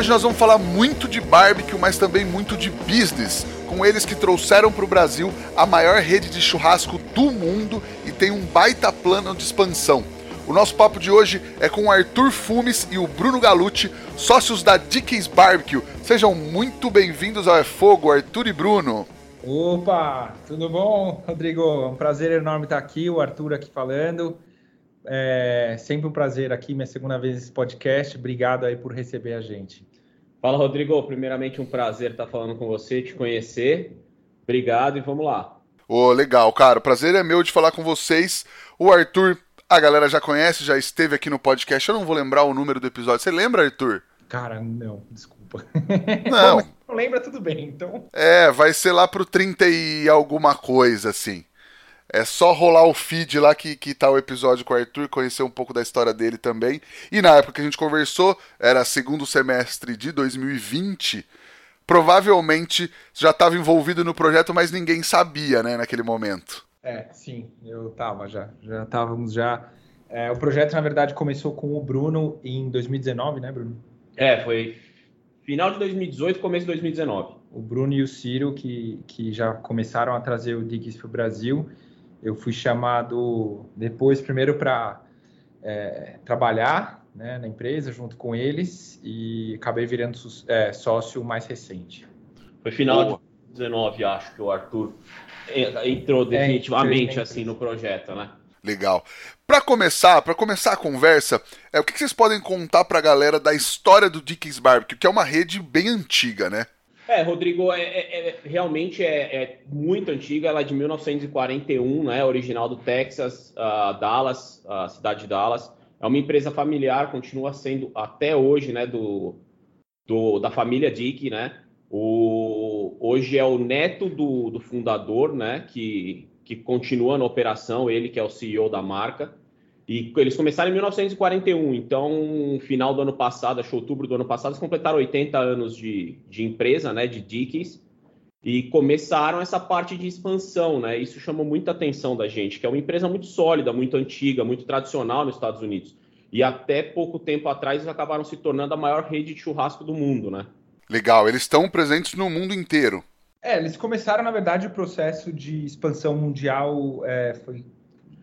Hoje nós vamos falar muito de barbecue, mas também muito de business, com eles que trouxeram para o Brasil a maior rede de churrasco do mundo e tem um baita plano de expansão. O nosso papo de hoje é com o Arthur Fumes e o Bruno Galucci, sócios da Dickens Barbecue. Sejam muito bem-vindos ao É Fogo, Arthur e Bruno. Opa, tudo bom, Rodrigo? É um prazer enorme estar aqui, o Arthur aqui falando. É sempre um prazer aqui, minha segunda vez nesse podcast. Obrigado aí por receber a gente. Fala, Rodrigo. Primeiramente, um prazer estar falando com você, te conhecer. Obrigado e vamos lá. Ô, oh, legal, cara. O prazer é meu de falar com vocês. O Arthur, a galera já conhece, já esteve aqui no podcast. Eu não vou lembrar o número do episódio. Você lembra, Arthur? Cara, não, desculpa. Não. não lembra, tudo bem, então. É, vai ser lá pro 30 e alguma coisa, assim. É só rolar o feed lá que, que tá o episódio com o Arthur, conhecer um pouco da história dele também. E na época que a gente conversou, era segundo semestre de 2020. Provavelmente já estava envolvido no projeto, mas ninguém sabia, né, naquele momento. É, sim, eu tava já. Já estávamos já. É, o projeto, na verdade, começou com o Bruno em 2019, né, Bruno? É, foi final de 2018, começo de 2019. O Bruno e o Ciro que, que já começaram a trazer o Diggs para o Brasil eu fui chamado depois, primeiro para é, trabalhar né, na empresa junto com eles e acabei virando é, sócio mais recente. Foi final Boa. de 19, acho que o Arthur entrou é, definitivamente é, assim no projeto, né? Legal. Para começar, para começar a conversa, é, o que, que vocês podem contar para a galera da história do Dickens Barbecue, que é uma rede bem antiga, né? É, Rodrigo, é, é, é realmente é, é, muito antiga, ela é de 1941, né, original do Texas, uh, Dallas, a cidade de Dallas. É uma empresa familiar, continua sendo até hoje, né, do, do da família Dick, né. O, hoje é o neto do, do fundador, né, que, que continua na operação, ele que é o CEO da marca. E eles começaram em 1941, então, final do ano passado, acho outubro do ano passado, eles completaram 80 anos de, de empresa, né, de Dickies, e começaram essa parte de expansão, né? Isso chamou muita atenção da gente, que é uma empresa muito sólida, muito antiga, muito tradicional nos Estados Unidos. E até pouco tempo atrás eles acabaram se tornando a maior rede de churrasco do mundo, né? Legal, eles estão presentes no mundo inteiro. É, eles começaram, na verdade, o processo de expansão mundial é, foi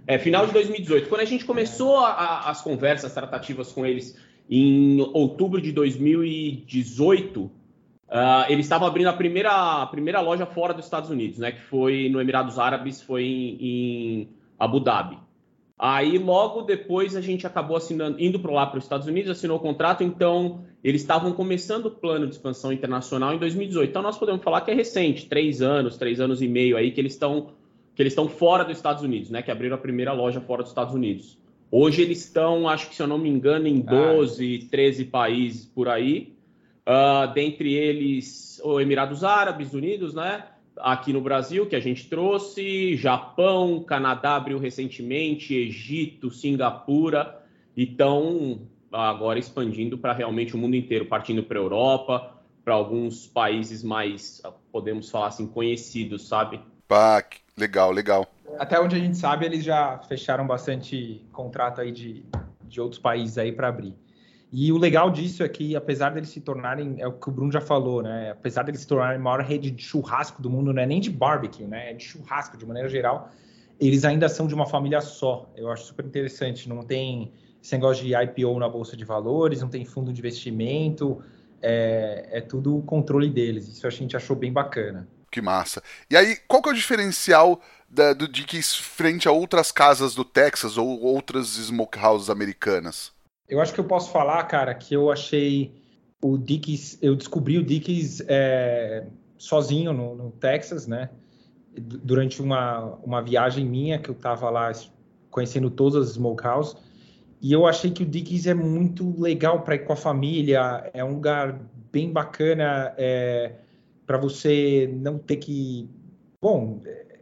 é, final de 2018. Quando a gente começou a, a, as conversas, tratativas com eles em outubro de 2018, uh, ah, eles estavam abrindo a primeira, a primeira loja fora dos Estados Unidos, né? Que foi no Emirados Árabes, foi em, em Abu Dhabi. Aí logo depois a gente acabou assinando, indo para lá para os Estados Unidos, assinou o contrato, então eles estavam começando o plano de expansão internacional em 2018. Então nós podemos falar que é recente, três anos, três anos e meio aí que eles estão que eles estão fora dos Estados Unidos, né? Que abriram a primeira loja fora dos Estados Unidos. Hoje eles estão, acho que se eu não me engano, em 12, ah. 13 países por aí. Uh, dentre eles, o Emirados Árabes Unidos, né? Aqui no Brasil, que a gente trouxe, Japão, Canadá abriu recentemente, Egito, Singapura. Então, agora expandindo para realmente o mundo inteiro, partindo para a Europa, para alguns países mais, podemos falar assim, conhecidos, sabe? Pá, legal, legal. Até onde a gente sabe, eles já fecharam bastante contrato aí de, de outros países aí para abrir. E o legal disso é que, apesar deles se tornarem, é o que o Bruno já falou, né? Apesar deles se tornarem a maior rede de churrasco do mundo, não é nem de barbecue, né? É de churrasco de maneira geral. Eles ainda são de uma família só. Eu acho super interessante. Não tem esse negócio de IPO na bolsa de valores, não tem fundo de investimento. É, é tudo o controle deles. Isso a gente achou bem bacana. Que massa. E aí, qual que é o diferencial da, do Dickies frente a outras casas do Texas ou outras smokehouses americanas? Eu acho que eu posso falar, cara, que eu achei o Dickies, eu descobri o Dickies é, sozinho no, no, Texas, né? Durante uma, uma viagem minha que eu tava lá conhecendo todas as smokehouses e eu achei que o Dickies é muito legal para ir com a família, é um lugar bem bacana é, para você não ter que. Bom, é,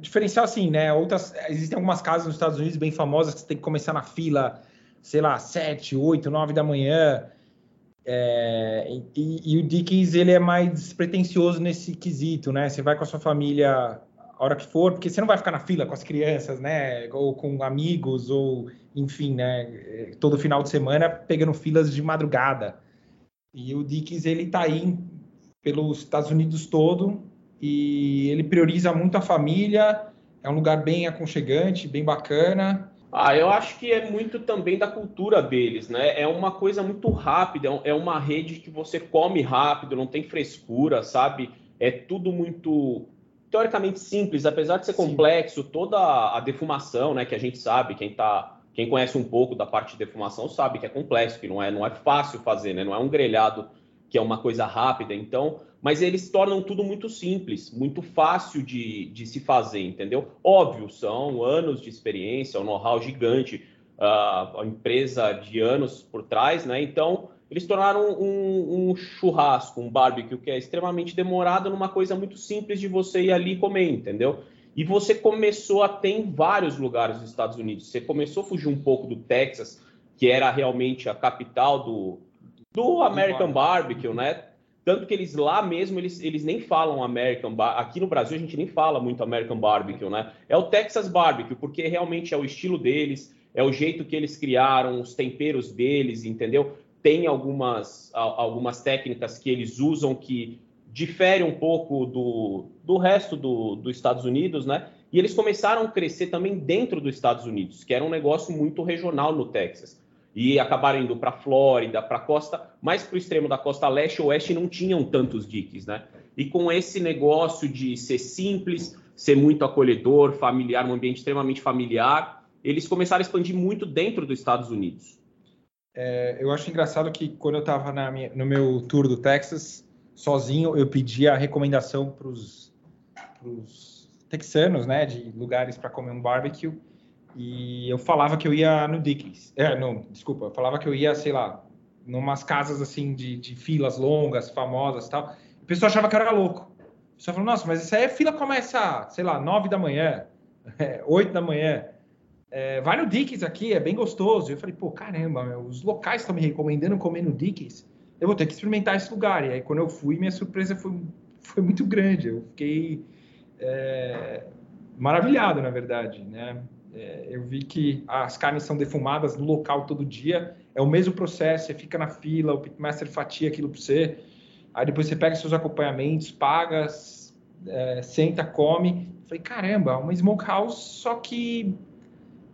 diferencial assim, né? Outras, existem algumas casas nos Estados Unidos bem famosas que você tem que começar na fila, sei lá, 7, 8, 9 da manhã. É, e, e, o Dickens ele é mais despretensioso nesse quesito, né? Você vai com a sua família a hora que for, porque você não vai ficar na fila com as crianças, né? Ou com amigos, ou enfim, né? Todo final de semana pegando filas de madrugada. E o Dickens ele tá aí pelos Estados Unidos todo e ele prioriza muito a família. É um lugar bem aconchegante, bem bacana. Ah, eu acho que é muito também da cultura deles, né? É uma coisa muito rápida, é uma rede que você come rápido, não tem frescura, sabe? É tudo muito teoricamente simples, apesar de ser complexo, Sim. toda a defumação, né, que a gente sabe, quem tá, quem conhece um pouco da parte de defumação sabe que é complexo, que não é, não é fácil fazer, né? Não é um grelhado que é uma coisa rápida, então, mas eles tornam tudo muito simples, muito fácil de, de se fazer, entendeu? Óbvio, são anos de experiência, um know-how gigante, a empresa de anos por trás, né? Então, eles tornaram um, um, churrasco, um barbecue que é extremamente demorado numa coisa muito simples de você ir ali comer, entendeu? E você começou a ter em vários lugares dos Estados Unidos. Você começou a fugir um pouco do Texas, que era realmente a capital do, do American Barbecue, né? Tanto que eles lá mesmo, eles, eles nem falam American Barbecue. Aqui no Brasil a gente nem fala muito American Barbecue, né? É o Texas Barbecue, porque realmente é o estilo deles, é o jeito que eles criaram, os temperos deles, entendeu? tem algumas, algumas técnicas que eles usam que diferem um pouco do, do resto do, dos Estados Unidos, né? E eles começaram a crescer também dentro dos Estados Unidos, que era um negócio muito regional no Texas. E acabaram indo para a Flórida, para a costa, mais para o extremo da costa leste e oeste não tinham tantos diques, né? E com esse negócio de ser simples, ser muito acolhedor, familiar, um ambiente extremamente familiar, eles começaram a expandir muito dentro dos Estados Unidos. É, eu acho engraçado que quando eu estava no meu tour do Texas, sozinho, eu pedi a recomendação para os texanos, né, de lugares para comer um barbecue, e eu falava que eu ia no Dickens. É, não, desculpa, eu falava que eu ia, sei lá, numas casas assim de, de filas longas, famosas tal. O pessoal achava que eu era louco. O pessoal falou, nossa, mas isso aí a fila começa, sei lá, nove da manhã, oito da manhã é, vai no Dickens aqui, é bem gostoso. Eu falei, pô, caramba, meu, os locais estão me recomendando comer no Dickens. Eu vou ter que experimentar esse lugar. E aí, quando eu fui, minha surpresa foi, foi muito grande. Eu fiquei é, maravilhado, na verdade, né? É, eu vi que as carnes são defumadas no local todo dia. É o mesmo processo, você fica na fila, o pitmaster fatia aquilo para você. Aí depois você pega seus acompanhamentos, paga, é, senta, come. Falei, caramba, uma smokehouse, só que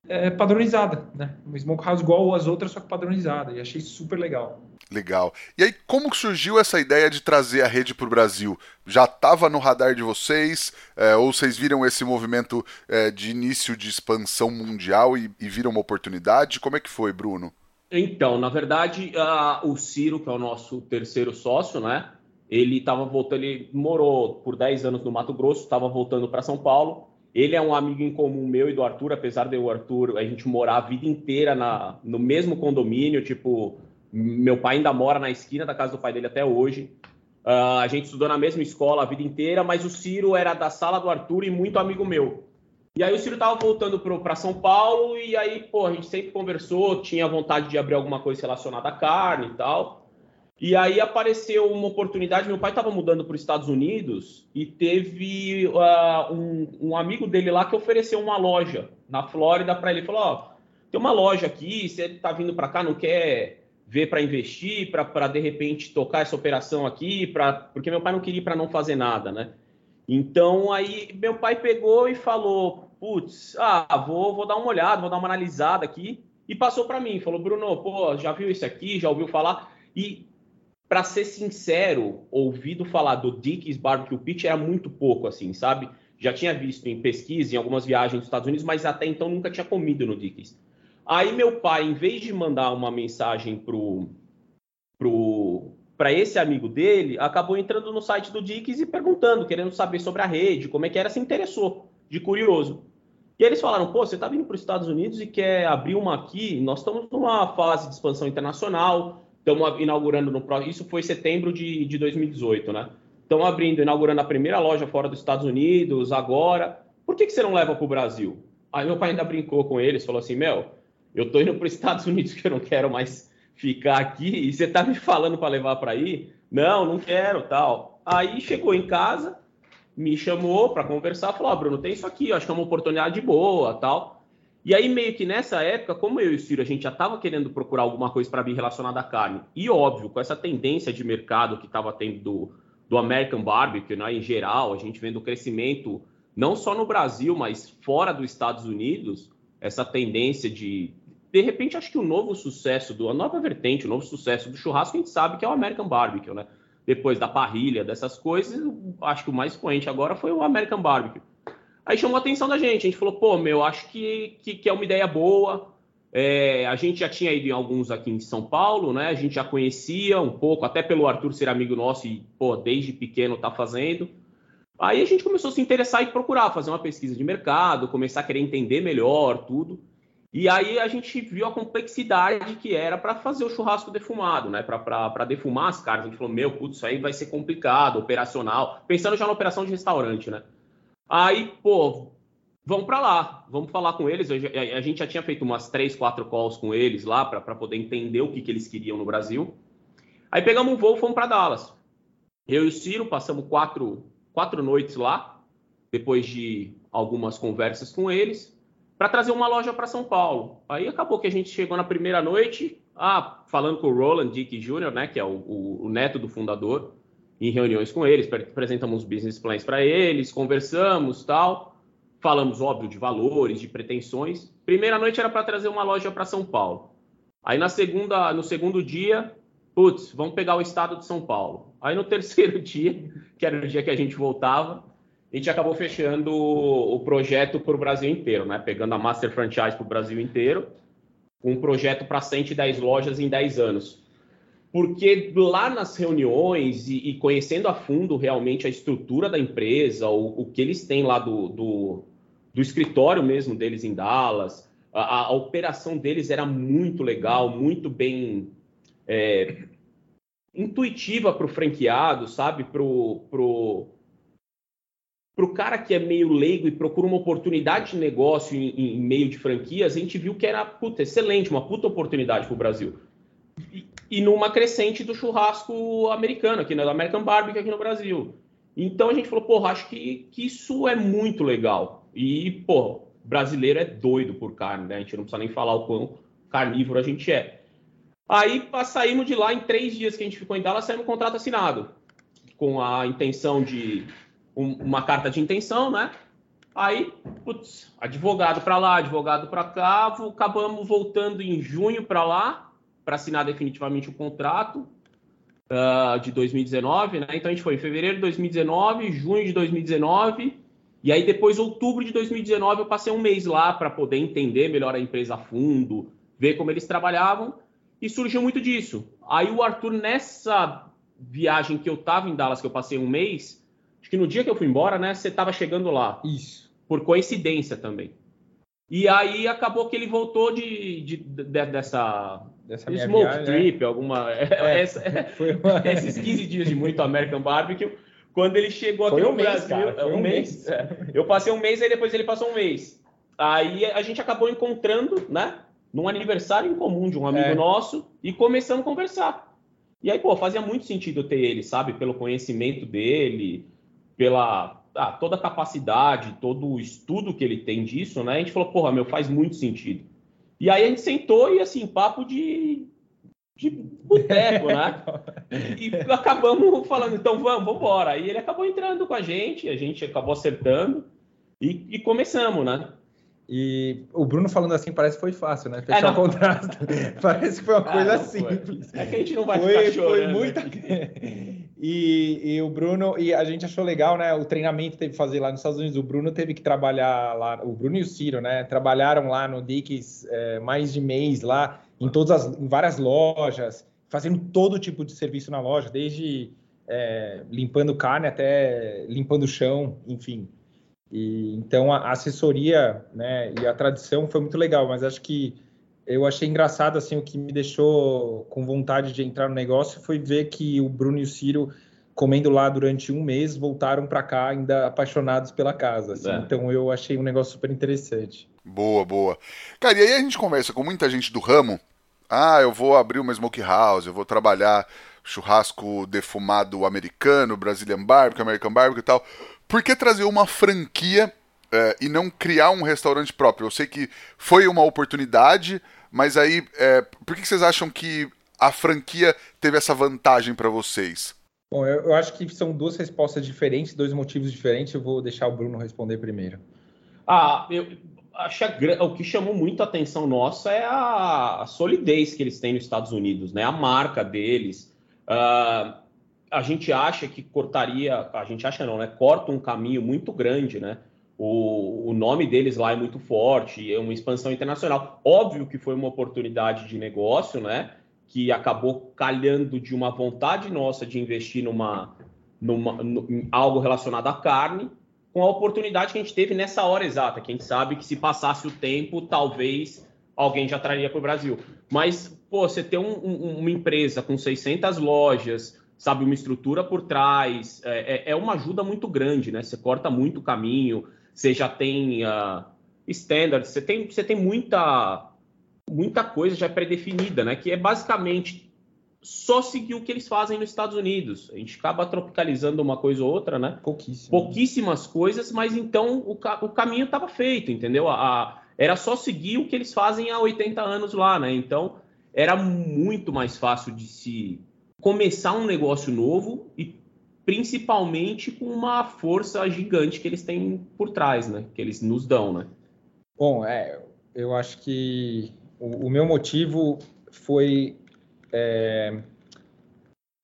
é, padronizada, né? Uma smokehouse igual as outras, só que padronizada. E achei super legal. Legal. E aí, como surgiu essa ideia de trazer a rede para o Brasil? Já estava no radar de vocês? É, ou vocês viram esse movimento é, de início de expansão mundial e, e, viram uma oportunidade? Como é que foi, Bruno? Então, na verdade, uh, o Ciro, que é o nosso terceiro sócio, né? Ele estava voltando, ele morou por 10 anos no Mato Grosso, estava voltando para São Paulo ele é um amigo em comum meu e do Arthur, apesar de o Arthur, a gente morar a vida inteira na, no mesmo condomínio, tipo, meu pai ainda mora na esquina da casa do pai dele até hoje. Uh, a gente estudou na mesma escola a vida inteira, mas o Ciro era da sala do Arthur e muito amigo meu. E aí o Ciro tava voltando para São Paulo e aí, pô, a gente sempre conversou, tinha vontade de abrir alguma coisa relacionada à carne e tal. E aí apareceu uma oportunidade. Meu pai estava mudando para os Estados Unidos e teve uh, um, um, amigo dele lá que ofereceu uma loja na Flórida para ele. Falou: Ó, tem uma loja aqui, você está vindo para cá, não quer ver para investir, para de repente tocar essa operação aqui, pra, porque meu pai não queria para não fazer nada, né? Então aí meu pai pegou e falou: Putz, ah, vou, vou dar uma olhada, vou dar uma analisada aqui. E passou para mim, falou: Bruno, pô, já viu isso aqui, já ouviu falar? E para ser sincero, ouvido falar do Dick's Barbecue Pit era muito pouco, assim, sabe? Já tinha visto em pesquisa, em algumas viagens dos Estados Unidos, mas até então nunca tinha comido no Dick's. Aí meu pai, em vez de mandar uma mensagem pro, pro, para esse amigo dele, acabou entrando no site do Dick's e perguntando, querendo saber sobre a rede, como é que era, se interessou, de curioso. E eles falaram, pô, você está vindo para os Estados Unidos e quer abrir uma aqui? Nós estamos numa fase de expansão internacional, estamos inaugurando no próximo. Isso foi setembro de, de 2018, né? Estão abrindo, inaugurando a primeira loja fora dos Estados Unidos agora. Por que, que você não leva para o Brasil? Aí meu pai ainda brincou com eles, falou assim, Mel, eu estou indo para os Estados Unidos que eu não quero mais ficar aqui e você está me falando para levar para aí? Não, não quero, tal. Aí chegou em casa, me chamou para conversar, falou: oh, Bruno, tem isso aqui, acho que é uma oportunidade boa, tal. E aí, meio que nessa época, como eu e o Ciro, a gente já estava querendo procurar alguma coisa para vir relacionada à carne, e óbvio, com essa tendência de mercado que estava tendo do, do American Barbecue, né, em geral, a gente vendo o crescimento, não só no Brasil, mas fora dos Estados Unidos, essa tendência de. De repente, acho que o novo sucesso, do, a nova vertente, o novo sucesso do churrasco, a gente sabe que é o American Barbecue, né? depois da parrilha, dessas coisas, acho que o mais expoente agora foi o American Barbecue. Aí chamou a atenção da gente, a gente falou, pô, meu, acho que, que, que é uma ideia boa. É, a gente já tinha ido em alguns aqui em São Paulo, né? A gente já conhecia um pouco, até pelo Arthur ser amigo nosso e, pô, desde pequeno tá fazendo. Aí a gente começou a se interessar e procurar, fazer uma pesquisa de mercado, começar a querer entender melhor tudo. E aí a gente viu a complexidade que era para fazer o churrasco defumado, né? Para defumar as carnes. A gente falou, meu, putz, isso aí vai ser complicado, operacional. Pensando já na operação de restaurante, né? Aí, pô, vamos para lá, vamos falar com eles. A gente já tinha feito umas três, quatro calls com eles lá para poder entender o que, que eles queriam no Brasil. Aí pegamos um voo fomos para Dallas. Eu e o Ciro passamos quatro, quatro noites lá, depois de algumas conversas com eles para trazer uma loja para São Paulo. Aí acabou que a gente chegou na primeira noite, ah, falando com o Roland Dick Jr., né, que é o, o, o neto do fundador, em reuniões com eles, apresentamos business plans para eles, conversamos, tal, falamos óbvio de valores, de pretensões. Primeira noite era para trazer uma loja para São Paulo. Aí na segunda, no segundo dia, putz, vamos pegar o estado de São Paulo. Aí no terceiro dia, que era o dia que a gente voltava, a gente acabou fechando o projeto para o Brasil inteiro, né? Pegando a Master Franchise para o Brasil inteiro, um projeto para 110 lojas em 10 anos. Porque lá nas reuniões e, e, conhecendo a fundo realmente a estrutura da empresa, o, o que eles têm lá do, do, do, escritório mesmo deles em Dallas, a, a operação deles era muito legal, muito bem é, intuitiva para o franqueado, sabe? Para o para o cara que é meio leigo e procura uma oportunidade de negócio em, em, meio de franquias, a gente viu que era puta, excelente, uma puta oportunidade para o Brasil. E, e, numa crescente do churrasco americano, aqui, né, American Barbecue aqui no Brasil. Então a gente falou, porra, acho que, que isso é muito legal. E, pô, brasileiro é doido por carne, né? A gente não precisa nem falar o quão carnívoro a gente é. Aí saímos de lá em três dias que a gente ficou em Dallas, saímos um contrato assinado. Com a intenção de um, uma carta de intenção, né? Aí, putz, advogado para lá, advogado para cá, acabamos voltando em junho para lá para assinar definitivamente o contrato uh, de 2019, né? Então a gente foi em fevereiro de 2019, junho de 2019 e aí depois outubro de 2019 eu passei um mês lá para poder entender melhor a empresa a fundo, ver como eles trabalhavam e surgiu muito disso. Aí o Arthur nessa viagem que eu estava em Dallas, que eu passei um mês, Acho que no dia que eu fui embora, né, você estava chegando lá. Isso. Por coincidência também. E aí acabou que ele voltou de, de, de dessa, dessa smoke viagem, trip, né? alguma. É, essa, uma... esses 15 dias de muito American Barbecue. Quando ele chegou aqui foi no um Brasil. Mês, cara, um, um mês. mês. É. Eu passei um mês, aí depois ele passou um mês. Aí a gente acabou encontrando, né? Num aniversário em comum de um amigo é. nosso e começamos a conversar. E aí, pô, fazia muito sentido ter ele, sabe? Pelo conhecimento dele, pela ah, toda a capacidade, todo o estudo que ele tem disso, né? A gente falou, porra, meu, faz muito sentido. E aí a gente sentou e, assim, papo de, de boteco, né? E acabamos falando, então vamos, vamos embora. E ele acabou entrando com a gente, a gente acabou acertando e, e começamos, né? E o Bruno falando assim parece que foi fácil, né? Fechar é, o contrato. parece que foi uma ah, coisa simples. É que a gente não vai foi, ficar chorando. Foi muita... e, e, o Bruno, e a gente achou legal, né? O treinamento teve que fazer lá nos Estados Unidos. O Bruno teve que trabalhar lá, o Bruno e o Ciro, né? Trabalharam lá no Dicks é, mais de mês lá, em todas as, em várias lojas, fazendo todo tipo de serviço na loja, desde é, limpando carne até limpando o chão, enfim. E então a assessoria, né, e a tradição foi muito legal, mas acho que eu achei engraçado assim o que me deixou com vontade de entrar no negócio foi ver que o Bruno e o Ciro comendo lá durante um mês voltaram para cá ainda apaixonados pela casa. Assim. É. Então eu achei um negócio super interessante. Boa, boa. Cara, e aí a gente conversa com muita gente do ramo. Ah, eu vou abrir uma smoke house, eu vou trabalhar churrasco defumado americano, Brazilian barbecue, American barbecue e tal. Por que trazer uma franquia é, e não criar um restaurante próprio? Eu sei que foi uma oportunidade, mas aí, é, por que vocês acham que a franquia teve essa vantagem para vocês? Bom, eu, eu, acho que são duas respostas diferentes, dois motivos diferentes. Eu vou deixar o Bruno responder primeiro. Ah, eu acho a, o que chamou muito a atenção nossa é a, a, solidez que eles têm nos Estados Unidos, né? A marca deles. Uh, a gente acha que cortaria, a gente acha não, né? Corta um caminho muito grande, né? O, o nome deles lá é muito forte, é uma expansão internacional. Óbvio que foi uma oportunidade de negócio, né? Que acabou calhando de uma vontade nossa de investir numa, numa, em algo relacionado à carne, com a oportunidade que a gente teve nessa hora exata, que a gente sabe que se passasse o tempo, talvez alguém já traria para o Brasil. Mas, pô, você ter um, um, uma empresa com 600 lojas, sabe, uma estrutura por trás, é, é, é uma ajuda muito grande, né? Você corta muito caminho, você já tem uh, standards, você tem, você tem muita, muita coisa já pré-definida, né? Que é basicamente só seguir o que eles fazem nos Estados Unidos. A gente acaba tropicalizando uma coisa ou outra, né? Pouquíssimo. Pouquíssimas coisas, mas então o, ca o caminho estava feito, entendeu? A, a, era só seguir o que eles fazem há 80 anos lá, né? Então era muito mais fácil de se começar um negócio novo e principalmente com uma força gigante que eles têm por trás, né? Que eles nos dão, né? Bom, é, eu acho que o, o meu motivo foi é,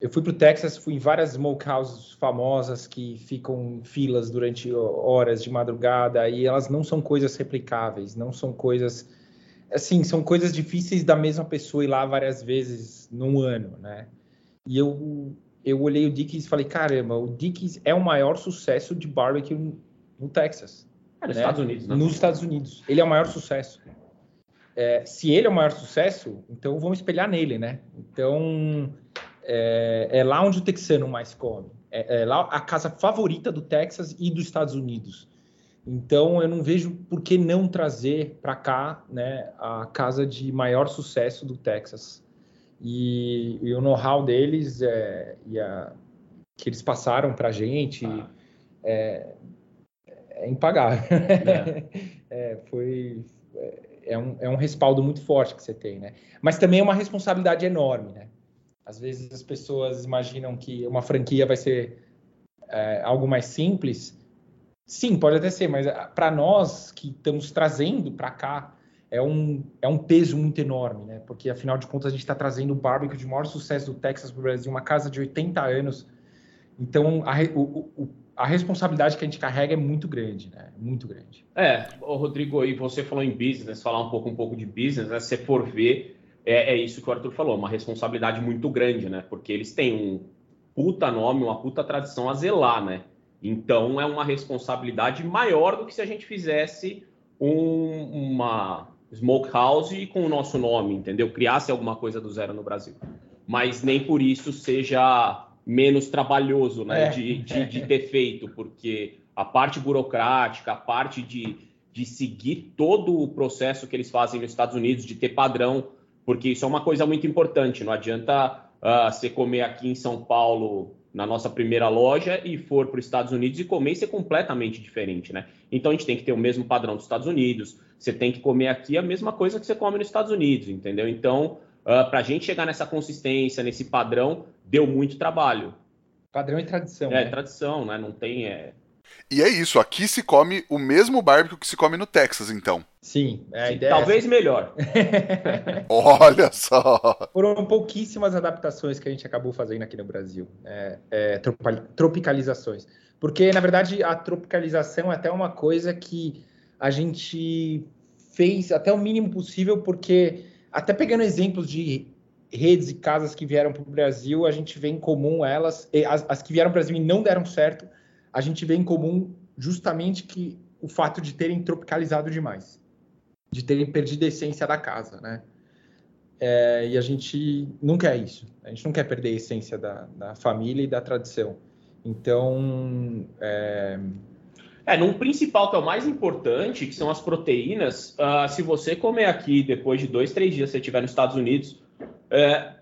eu fui para o Texas, fui em várias smokehouses famosas que ficam em filas durante horas de madrugada e elas não são coisas replicáveis, não são coisas assim, são coisas difíceis da mesma pessoa ir lá várias vezes num ano, né? E eu, eu olhei o Dickies e falei, caramba, o Dickies é o maior sucesso de barbecue no Texas. É, nos né? Estados Unidos, né? Nos Estados Unidos. Ele é o maior sucesso. É, se ele é o maior sucesso, então vamos espelhar nele, né? Então, é, é lá onde o texano mais come. É, é, lá a casa favorita do Texas e dos Estados Unidos. Então, eu não vejo por que não trazer para cá né, a casa de maior sucesso do Texas e, e o know-how deles é, e a, que eles passaram para a gente ah. é, é, impagável. É. É, foi é um, é um respaldo muito forte que você tem, né? Mas também é uma responsabilidade enorme, né? Às vezes as pessoas imaginam que uma franquia vai ser é, algo mais simples. Sim, pode até ser, mas para nós que estamos trazendo para cá é um, é um peso muito enorme, né? Porque afinal de contas a gente está trazendo o barbecue de maior sucesso do Texas para o Brasil, uma casa de 80 anos. Então a, o, o, a responsabilidade que a gente carrega é muito grande, né? Muito grande. É, Rodrigo, e você falou em business, falar um pouco um pouco de business, né? Se for ver, é, é isso que o Arthur falou, uma responsabilidade muito grande, né? Porque eles têm um puta nome, uma puta tradição a zelar, né? Então é uma responsabilidade maior do que se a gente fizesse um, uma smokehouse com o nosso nome, entendeu? Criasse alguma coisa do zero no Brasil. Mas nem por isso seja menos trabalhoso né, é. de, de, de ter feito, porque a parte burocrática, a parte de, de seguir todo o processo que eles fazem nos Estados Unidos, de ter padrão, porque isso é uma coisa muito importante. Não adianta uh, você comer aqui em São Paulo na nossa primeira loja e for para os Estados Unidos e comer e ser completamente diferente, né? Então a gente tem que ter o mesmo padrão dos Estados Unidos, você tem que comer aqui a mesma coisa que você come nos Estados Unidos, entendeu? Então, uh, ah, para a gente chegar nessa consistência, nesse padrão, deu muito trabalho. Padrão e tradição. É, né? tradição, né? Não tem. É... E é isso, aqui se come o mesmo barbecue que se come no Texas, então. Sim, é a ideia é talvez é melhor. Olha só! Foram pouquíssimas adaptações que a gente acabou fazendo aqui no Brasil, é, é, tropicalizações. Porque, na verdade, a tropicalização é até uma coisa que a gente fez até o mínimo possível, porque, até pegando exemplos de redes e casas que vieram para o Brasil, a gente vê em comum elas, as, as que vieram para o Brasil e não deram certo, a gente vê em comum justamente que o fato de terem tropicalizado demais, de terem perdido a essência da casa, né? É, e a gente não quer isso. A gente não quer perder a essência da, da família e da tradição. Então, é... É, principal que é o mais importante, que são as proteínas, uh, se você comer aqui depois de dois, três dias, se você estiver nos Estados Unidos, é,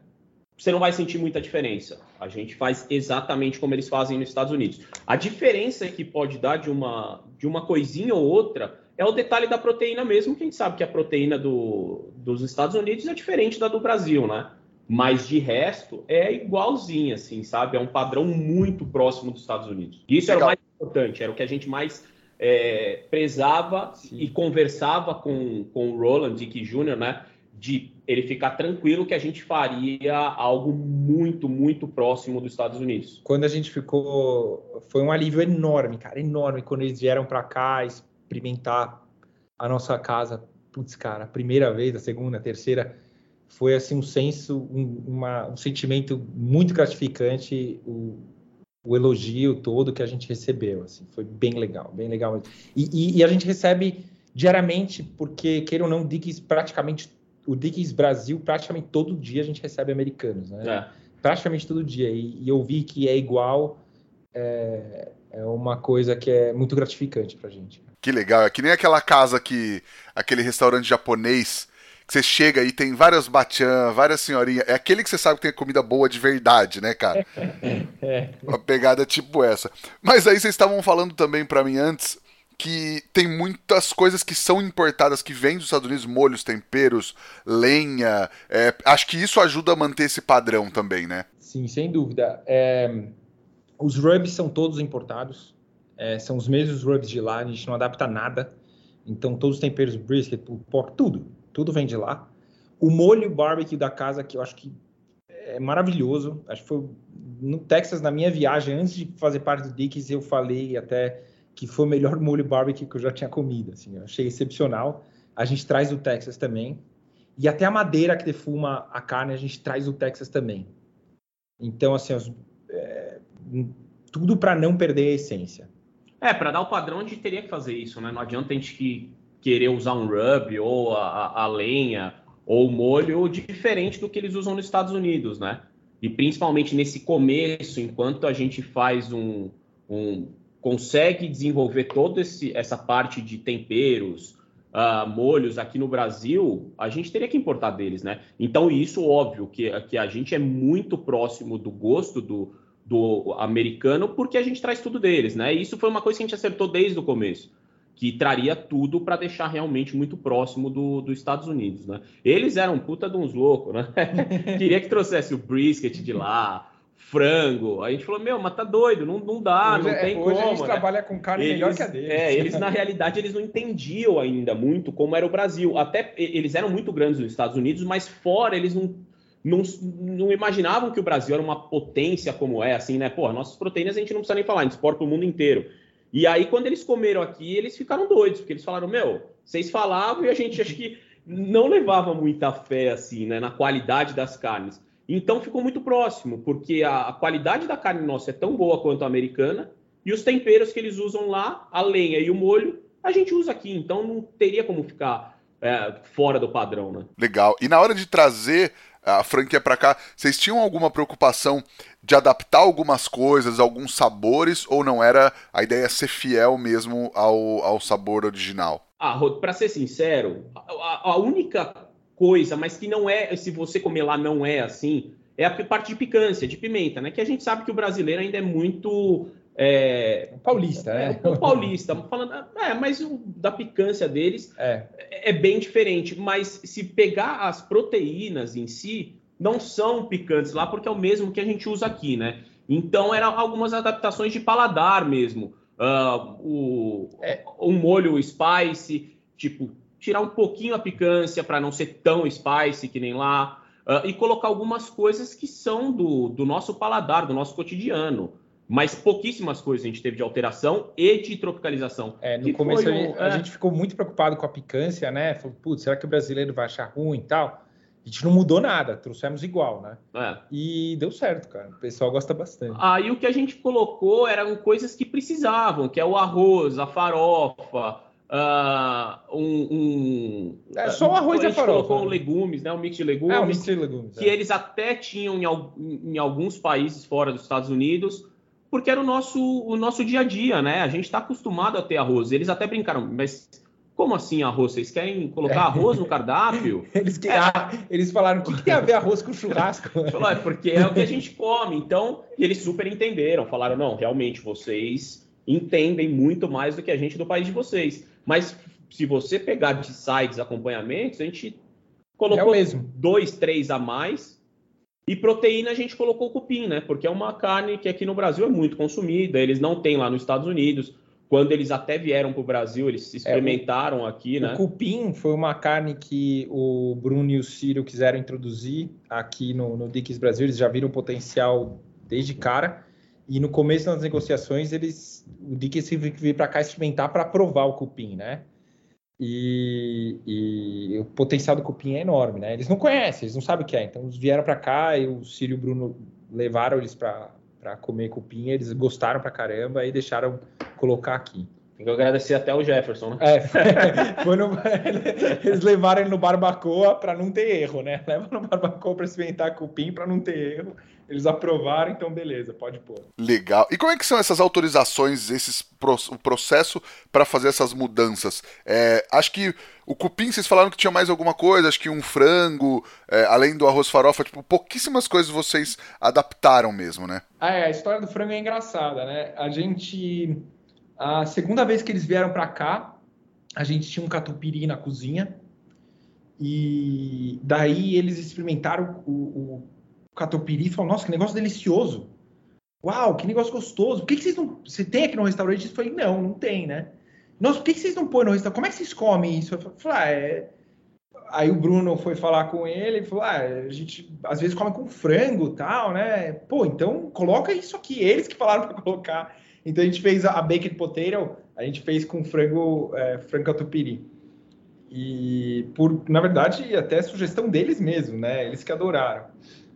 você não vai sentir muita diferença. A gente faz exatamente como eles fazem nos Estados Unidos. A diferença que pode dar de uma, de uma coisinha ou outra é o detalhe da proteína mesmo, que a gente sabe que a proteína do, dos Estados Unidos é diferente da do Brasil, né? Mas de resto é igualzinho, assim, sabe? É um padrão muito próximo dos Estados Unidos. E isso Legal. era o mais importante, era o que a gente mais é, prezava Sim. e conversava com, com o Roland Dick Jr., né? De ele ficar tranquilo que a gente faria algo muito, muito próximo dos Estados Unidos. Quando a gente ficou. Foi um alívio enorme, cara, enorme, quando eles vieram para cá experimentar a nossa casa. Putz, cara, a primeira vez, a segunda, a terceira foi assim um senso, um, uma, um sentimento muito gratificante, o, o, elogio todo que a gente recebeu, assim, foi bem legal, bem legal. E, e, e a gente recebe diariamente, porque queira ou não, Dickies praticamente, o Dickies Brasil praticamente todo dia a gente recebe americanos, né? É. Praticamente todo dia. E, e eu vi que é igual, é, é uma coisa que é muito gratificante pra gente. Que legal, é que nem aquela casa que, aquele restaurante japonês que você chega e tem várias batian, várias senhorinhas. É aquele que você sabe que tem comida boa de verdade, né, cara? é. Uma pegada tipo essa. Mas aí vocês estavam falando também para mim antes que tem muitas coisas que são importadas que vêm dos Estados Unidos, molhos, temperos, lenha. É, acho que isso ajuda a manter esse padrão também, né? Sim, sem dúvida. É, os rubs são todos importados. É, são os mesmos rubs de lá, a gente não adapta nada. Então, todos os temperos, brisket, pork, tudo tudo vem de lá. O molho barbecue da casa, que eu acho que é maravilhoso. Acho que foi no Texas, na minha viagem, antes de fazer parte do Dickies, eu falei até que foi o melhor molho barbecue que eu já tinha comido. Assim, eu achei excepcional. A gente traz do Texas também. E até a madeira que defuma a carne, a gente traz do Texas também. Então, assim, é, tudo para não perder a essência. É, para dar o padrão, a gente teria que fazer isso, né? Não adianta a gente que querer usar um rub ou a, a lenha ou molho diferente do que eles usam nos Estados Unidos, né? E principalmente nesse começo, enquanto a gente faz um, um consegue desenvolver toda essa parte de temperos, uh, molhos aqui no Brasil, a gente teria que importar deles, né? Então isso óbvio que, que a gente é muito próximo do gosto do, do americano porque a gente traz tudo deles, né? Isso foi uma coisa que a gente acertou desde o começo que traria tudo para deixar realmente muito próximo do, dos Estados Unidos, né? Eles eram puta de uns loucos, né? Queria que trouxesse o brisket de lá, frango. A gente falou, meu, mas tá doido, não, não dá, hoje, não é, tem hoje como. Hoje a gente né? trabalha com carne eles, melhor que a deles. É, eles na realidade eles não entendiam ainda muito como era o Brasil. Até eles eram muito grandes nos Estados Unidos, mas fora eles não não, não, imaginavam que o Brasil era uma potência como é, assim, né? Pô, nossas proteínas a gente não precisa nem falar, a gente exporta o mundo inteiro. E aí, quando eles comeram aqui, eles ficaram doidos, porque eles falaram: Meu, vocês falavam e a gente acho que não levava muita fé assim, né, na qualidade das carnes. Então ficou muito próximo, porque a, a, qualidade da carne nossa é tão boa quanto a americana, e os temperos que eles usam lá, a lenha e o molho, a gente usa aqui. Então não teria como ficar é, fora do padrão, né? Legal. E na hora de trazer a franquia para cá, vocês tinham alguma preocupação de adaptar algumas coisas, alguns sabores, ou não era a ideia ser fiel mesmo ao, ao sabor original? Ah, para ser sincero, a, a, única coisa, mas que não é, se você comer lá não é assim, é a parte de picância, de pimenta, né? Que a gente sabe que o brasileiro ainda é muito é, paulista, né? É, o paulista, falando, é, mas o, da picância deles é. é bem diferente. Mas se pegar as proteínas em si, não são picantes lá, porque é o mesmo que a gente usa aqui, né? Então, eram algumas adaptações de paladar mesmo. Uh, o, é. Um molho spice, tipo, tirar um pouquinho a picância para não ser tão spicy que nem lá. Uh, e colocar algumas coisas que são do, do nosso paladar, do nosso cotidiano mas pouquíssimas coisas a gente teve de alteração e de tropicalização. É, no começo um, a, gente, é... ficou muito preocupado com a picância, né? Falou, putz, será que o brasileiro vai achar ruim e tal? A gente não mudou nada, trouxemos igual, né? É. E deu certo, cara. O pessoal gosta bastante. Aí o que a gente colocou eram coisas que precisavam, que é o arroz, a farofa, uh, um, um, É só o arroz e a farofa. colocou né? legumes, né? Um mix de legumes. É, um mix de legumes. que é. eles até tinham em, em alguns países fora dos Estados Unidos, porque era o nosso, o nosso dia a dia, né? A gente está acostumado a ter arroz. Eles até brincaram, mas como assim arroz? Vocês querem colocar arroz no cardápio? Eles, que- ah, eles falaram, o que, que tem a ver arroz com churrasco? Falou, é porque é o que a gente come. Então, e eles super entenderam. Falaram, não, realmente, vocês entendem muito mais do que a gente do país de vocês. Mas se você pegar de sites acompanhamentos, a gente É o colocou mesmo. dois, três a mais. E proteína a gente colocou cupim, né? Porque é uma carne que aqui no Brasil é muito consumida. Eles não têm lá nos Estados Unidos. Quando eles até vieram para o Brasil, eles experimentaram aqui, né? O cupim foi uma carne que o Bruno e o Ciro quiseram introduzir aqui no, no Dickies Brasil. Eles já viram o potencial desde cara. E no começo das negociações, eles, o que vir para cá experimentar para provar o cupim, né? E, e o potencial do cupim é enorme, né? Eles não conhecem, eles não sabem o que é. Então, eles vieram para cá e o Ciro e o Bruno levaram eles para comer cupim. Eles gostaram pra caramba e deixaram colocar aqui. Tem que agradecer até o Jefferson, né? É, foi no- eles levaram ele no barbacoa para não ter erro, né? Leva no barbacoa para experimentar cupim para não ter erro. Eles aprovaram, então beleza, pode pôr. Legal. E como é que são essas autorizações, esses o processo para fazer essas mudanças? É, acho que o cupim, vocês falaram que tinha mais alguma coisa, acho que um frango, é, além do arroz farofa, tipo, pouquíssimas coisas vocês adaptaram mesmo, né? Ah, é, a história do frango é engraçada, né? A gente. A segunda vez que eles vieram para cá, a gente tinha um catupiry na cozinha. E daí eles experimentaram o, o catupiry e falaram: Nossa, que negócio delicioso! Uau, que negócio gostoso! Por que, que vocês não. Você tem aqui no restaurante? Eu falei: Não, não tem, né? Nossa, por que, que vocês não põem no restaurante? Como é que vocês comem isso? Eu falei: ah, é. Aí o Bruno foi falar com ele e falou: ah, a gente às vezes come com frango tal, né? Pô, então coloca isso aqui. Eles que falaram para colocar. Então a gente fez a, baked potato, a gente fez com frango, é, frango catupiry. E por, na verdade, até sugestão deles mesmo, né? Eles que adoraram.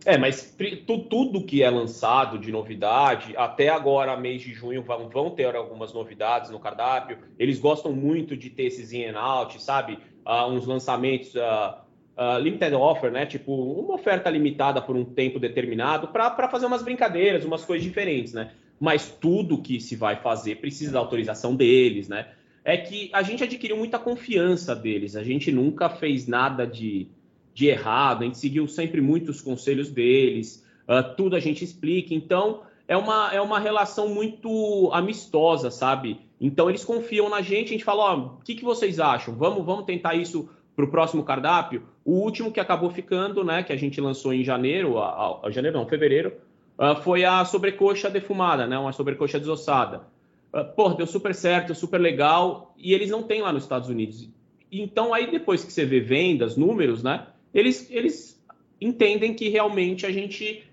É, mas tu- tudo que é lançado de novidade, até agora, mês de junho, vão, vão ter algumas novidades no cardápio. Eles gostam muito de ter esses in and out, sabe? Ah, uns lançamentos ah, ah, limited offer, né? Tipo, uma oferta limitada por um tempo determinado para fazer umas brincadeiras, umas coisas diferentes, né? Mas tudo que se vai fazer precisa da autorização deles, né? É que a gente adquiriu muita confiança deles. A gente nunca fez nada de, de errado, a gente seguiu sempre muito os conselhos deles, ah, tudo a gente explica. Então, é uma, é uma relação muito amistosa, sabe? Então, eles confiam na gente, a gente fala: ó, o que, que vocês acham? Vamos, vamos tentar isso para o próximo cardápio? O último que acabou ficando, né, que a gente lançou em janeiro, a, a- janeiro não, fevereiro, ah, foi a sobrecoxa defumada, né, uma sobrecoxa desossada. Ah, pô, deu super certo, super legal, e eles não têm lá nos Estados Unidos. Então, aí depois que você vê vendas, números, né, eles, eles entendem que realmente a gente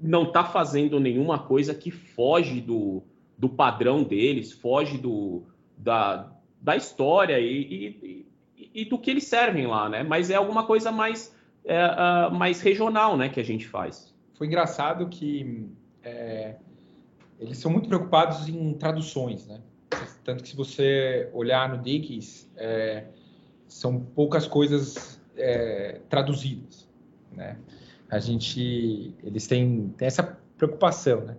não está fazendo nenhuma coisa que foge do, do padrão deles, foge do, da, da história e, e, e- do que eles servem lá, né? Mas é alguma coisa mais, é, ah, mais regional, né, que a gente faz. Foi engraçado que é, eles são muito preocupados em traduções, né? Tanto que se você olhar no Dickies, é, são poucas coisas é, traduzidas, né? A gente, eles têm, têm essa preocupação, né?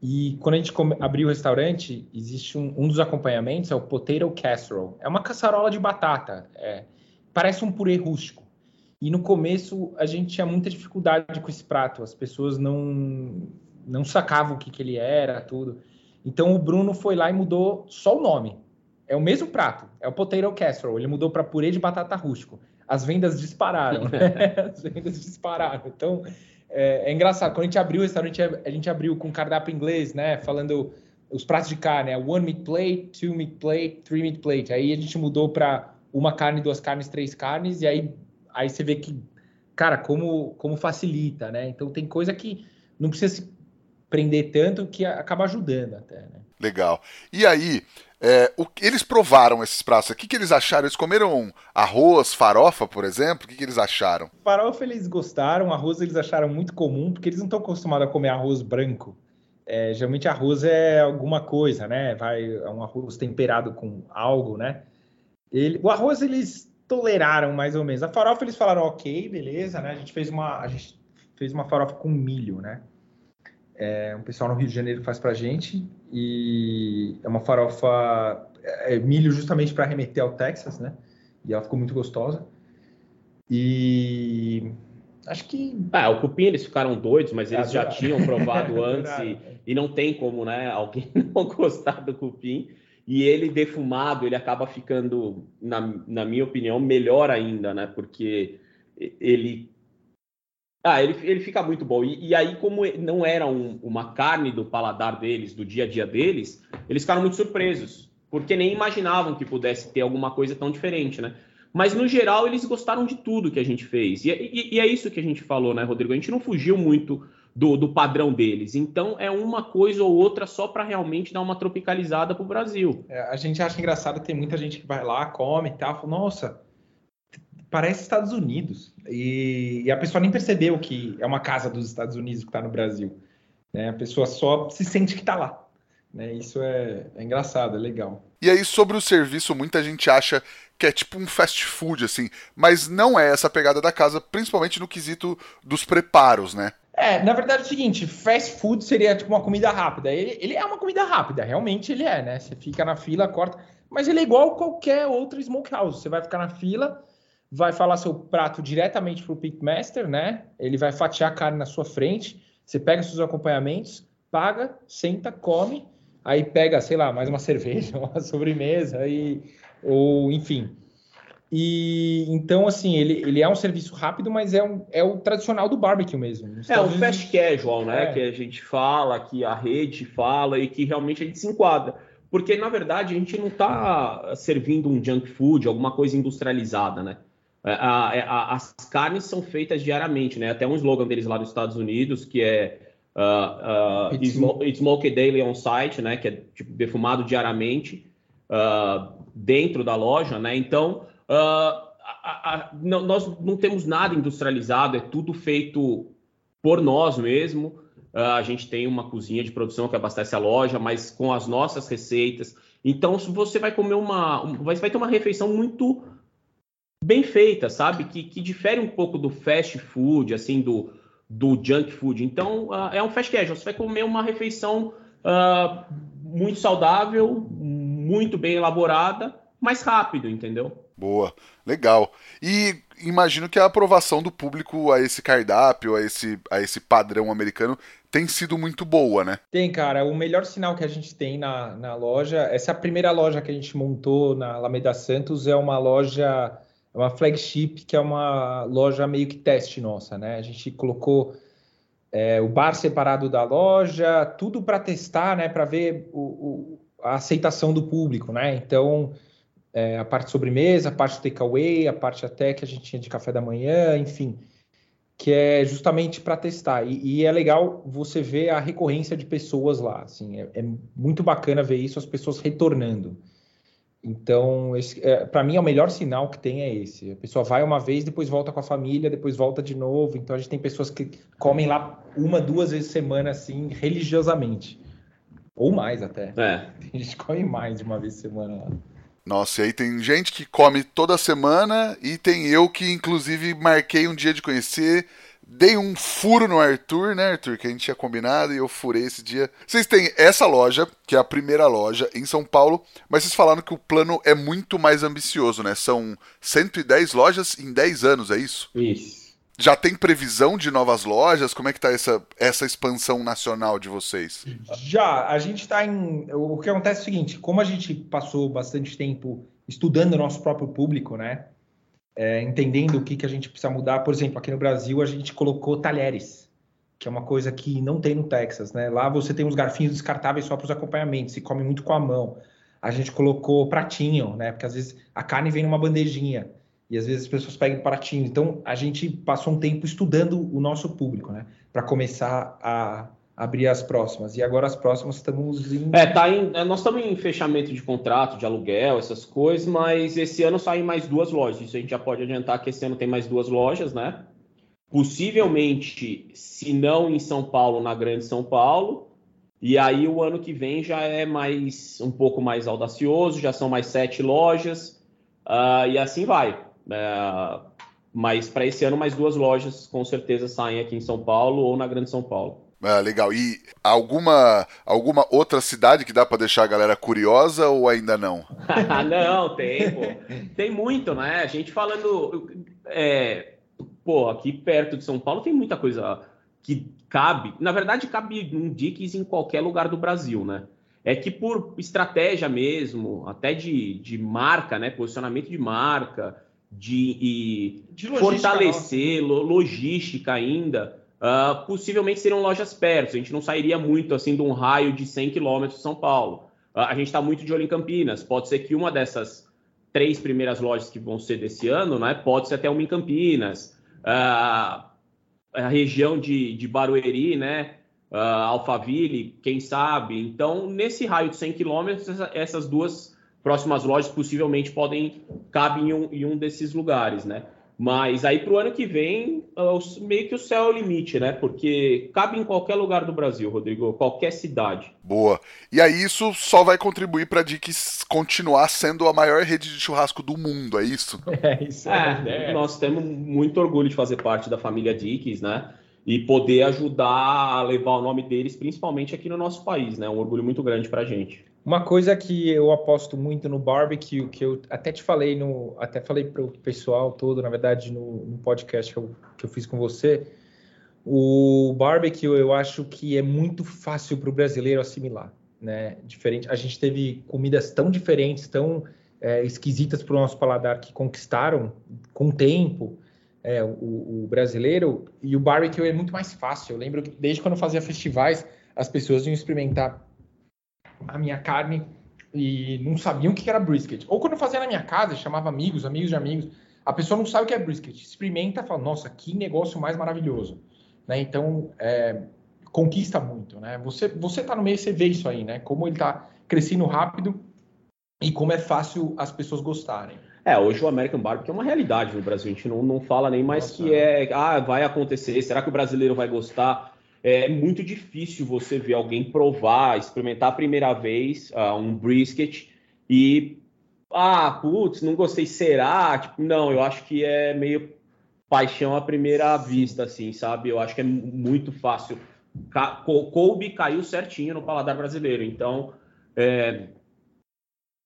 E quando a gente abriu o restaurante, existe um, um dos acompanhamentos, é o potato casserole. É uma caçarola de batata, é, parece um purê rústico. E no começo a gente tinha muita dificuldade com esse prato, as pessoas não não sacavam o que, que ele era, tudo. Então o Bruno foi lá e mudou só o nome. É o mesmo prato, é o potato casserole. Ele mudou para purê de batata rústico. As vendas dispararam, né? As vendas dispararam. Então é, é engraçado. Quando a gente abriu o restaurante, a gente abriu com cardápio inglês, né? Falando os pratos de carne, é one meat plate, two meat plate, three meat plate. Aí a gente mudou para uma carne, duas carnes, três carnes, e aí, aí você vê que, cara, como, como facilita, né? Então tem coisa que não precisa se prender tanto que acaba ajudando até, né? Legal. E aí, é, o, eles provaram esses pratos. O que, que eles acharam? Eles comeram arroz, farofa, por exemplo? O que, que eles acharam? Farofa eles gostaram, arroz eles acharam muito comum, porque eles não estão acostumados a comer arroz branco. É, geralmente arroz é alguma coisa, né? Vai é um arroz temperado com algo, né? Ele, o arroz eles toleraram mais ou menos. A farofa eles falaram ok, beleza, né? A gente fez uma a gente fez uma farofa com milho, né? É, um pessoal no Rio de Janeiro faz pra gente e é uma farofa é, é milho justamente para remeter ao Texas, né? E ela ficou muito gostosa. E acho que. Ah, o cupim eles ficaram doidos, mas eles já tinham provado antes e, e, não tem como, né? Alguém não gostar do cupim. E ele defumado, ele acaba ficando, na, na minha opinião, melhor ainda, né? Porque ele ah, ele, ele fica muito bom. E, e aí, como não era um, uma carne do paladar deles, do dia a dia deles, eles ficaram muito surpresos, porque nem imaginavam que pudesse ter alguma coisa tão diferente, né? Mas, no geral, eles gostaram de tudo que a gente fez. E, e, e é isso que a gente falou, né, Rodrigo? A gente não fugiu muito do, do padrão deles. Então, é uma coisa ou outra só para realmente dar uma tropicalizada para o Brasil. É, a gente acha engraçado que tem muita gente que vai lá, come e tal, fala, nossa, parece Estados Unidos. E, e, a pessoa nem percebeu que é uma casa dos Estados Unidos que está no Brasil. Né? A pessoa só se sente que está lá. Né? Isso é, é, engraçado, é legal. E aí, sobre o serviço, muita gente acha que é tipo um fast food, assim, mas não é essa pegada da casa, principalmente no quesito dos preparos, né? É, na verdade é o seguinte, fast food seria tipo uma comida rápida. Ele, ele é uma comida rápida, realmente ele é, né? Você fica na fila, corta, mas ele é igual qualquer outro smokehouse. Você vai ficar na fila, vai falar seu prato diretamente para o Pitmaster, né? Ele vai fatiar a carne na sua frente. Você pega seus acompanhamentos, paga, senta, come, aí pega, sei lá, mais uma cerveja, uma sobremesa e ou enfim. E então assim, ele, ele é um serviço rápido, mas é, um, é o tradicional do barbecue mesmo. É o fast casual, né? É. Que a gente fala, que a rede fala e que realmente a gente se enquadra. Porque, na verdade, a gente não está servindo um junk food, alguma coisa industrializada, né? É, a, a, é, a, as carnes são feitas diariamente, né? Até um slogan deles lá dos Estados Unidos que é uh, uh, it's, it's smoked daily on site, né? Que é tipo, defumado diariamente uh, dentro da loja, né? Então não, nós não temos nada industrializado, é tudo feito por nós mesmo. a gente tem uma cozinha de produção que abastece a loja, mas com as nossas receitas. Então, você vai comer uma, você vai ter uma refeição muito bem feita, sabe? Que, que difere um pouco do fast food, assim, do, do junk food. Então, uh, é um fast casual. Você vai comer uma refeição uh, muito saudável, muito bem elaborada, mais rápido, entendeu? Boa, legal. E imagino que a aprovação do público a esse cardápio, a esse, a esse padrão americano, tem sido muito boa, né? Tem, cara. O melhor sinal que a gente tem na, na loja, essa é primeira loja que a gente montou na Alameda Santos é uma loja é uma flagship que é uma loja meio que teste nossa, né? A gente colocou é, o bar separado da loja, tudo para testar, né? Para ver o, o, a aceitação do público, né? Então, é, a parte sobremesa, a parte takeaway, a parte até que a gente tinha de café da manhã, enfim, que é justamente para testar. E, e, é legal você ver a recorrência de pessoas lá, assim, é, é muito bacana ver isso, as pessoas retornando. Então, é, para mim, é o melhor sinal que tem é esse. A pessoa vai uma vez, depois volta com a família, depois volta de novo. Então, a gente tem pessoas que comem lá uma, duas vezes por semana, assim, religiosamente. Ou mais até. É. A gente come mais de uma vez por semana lá. Nossa, e aí tem gente que come toda semana e tem eu que, inclusive, marquei um dia de conhecer Dei um furo no Arthur, né, Arthur? Que a gente tinha combinado e eu furei esse dia. Vocês têm essa loja, que é a primeira loja em São Paulo, mas vocês falaram que o plano é muito mais ambicioso, né? São 110 lojas em 10 anos, é isso? Isso. Já tem previsão de novas lojas? Como é que tá essa, essa expansão nacional de vocês? Já, a gente está em. O que acontece é o seguinte: como a gente passou bastante tempo estudando o nosso próprio público, né? é, entendendo o que, que a gente precisa mudar. Por exemplo, aqui no Brasil a gente colocou talheres, que é uma coisa que não tem no Texas, né? Lá você tem os garfinhos descartáveis só para os acompanhamentos, se come muito com a mão. A gente colocou pratinho, né? Porque às vezes a carne vem numa bandejinha e às vezes as pessoas pegam pratinho. Então a gente passou um tempo estudando o nosso público, né? Para começar a, abrir as próximas. E agora as próximas estamos em. É, tá em, é, nós estamos em fechamento de contrato, de aluguel, essas coisas, mas esse ano saem mais duas lojas. Isso a gente já pode adiantar que esse ano tem mais duas lojas, né? Possivelmente, se não em São Paulo, na Grande São Paulo. E aí o ano que vem já é mais um pouco mais audacioso, já são mais sete lojas, uh, e assim vai. Uh, mas para esse ano, mais duas lojas com certeza saem aqui em São Paulo ou na Grande São Paulo. Ah, legal. E alguma, alguma outra cidade que dá para deixar a galera curiosa ou ainda não? não, tem, pô. Tem muito, né? A gente falando. É, pô, aqui perto de São Paulo tem muita coisa que cabe. Na verdade, cabe um Dickies em qualquer lugar do Brasil, né? É que por estratégia mesmo, até de, de marca, né? Posicionamento de marca, de, de fortalecer nossa. logística ainda Uh, possivelmente seriam lojas perto. A gente não sairia muito assim de um raio de 100 quilômetros de São Paulo. Uh, a gente está muito de olho em Campinas. Pode ser que uma dessas três primeiras lojas que vão ser desse ano, né, pode ser até uma em Campinas. Uh, a região de, de Barueri, né, Alphaville, quem sabe. Então, nesse raio de 100 quilômetros, essas duas próximas lojas possivelmente podem caber em um, em um desses lugares, né? Mas aí para o ano que vem, meio que o céu é o limite, né? Porque cabe em qualquer lugar do Brasil, Rodrigo, qualquer cidade. Boa. E aí isso só vai contribuir para a Dicks continuar sendo a maior rede de churrasco do mundo, é isso? É, isso é. é. Nós temos muito orgulho de fazer parte da família Dicks, né? E poder ajudar a levar o nome deles, principalmente aqui no nosso país, né? Um orgulho muito grande para a gente. Uma coisa que eu aposto muito no barbecue, que eu até te falei no, até falei para o pessoal todo, na verdade, no, no podcast que eu, que eu fiz com você, o barbecue eu acho que é muito fácil para o brasileiro assimilar, né? Diferente, a gente teve comidas tão diferentes, tão é, esquisitas para o nosso paladar que conquistaram com o tempo é, o, o, brasileiro e o barbecue é muito mais fácil. Eu lembro que desde quando eu fazia festivais, as pessoas iam experimentar a minha carne e não sabiam o que era brisket. Ou quando eu fazia na minha casa, chamava amigos, amigos de amigos, a pessoa não sabe o que é brisket. Experimenta e fala, nossa, que negócio mais maravilhoso. Né? Então, é, conquista muito. Né? Você, você tá no meio, você vê isso aí, né? Como ele tá crescendo rápido e como é fácil as pessoas gostarem. É, hoje o American Barbecue é uma realidade no Brasil. A gente não, não fala nem mais Nossa, que é, ah, vai acontecer, será que o brasileiro vai gostar? É muito difícil você ver alguém provar, experimentar a primeira vez uh, um brisket e ah, putz, não gostei, será? Tipo, não, eu acho que é meio paixão à primeira vista, assim, sabe? Eu acho que é muito fácil. Ca Kobe caiu certinho no paladar brasileiro, então é,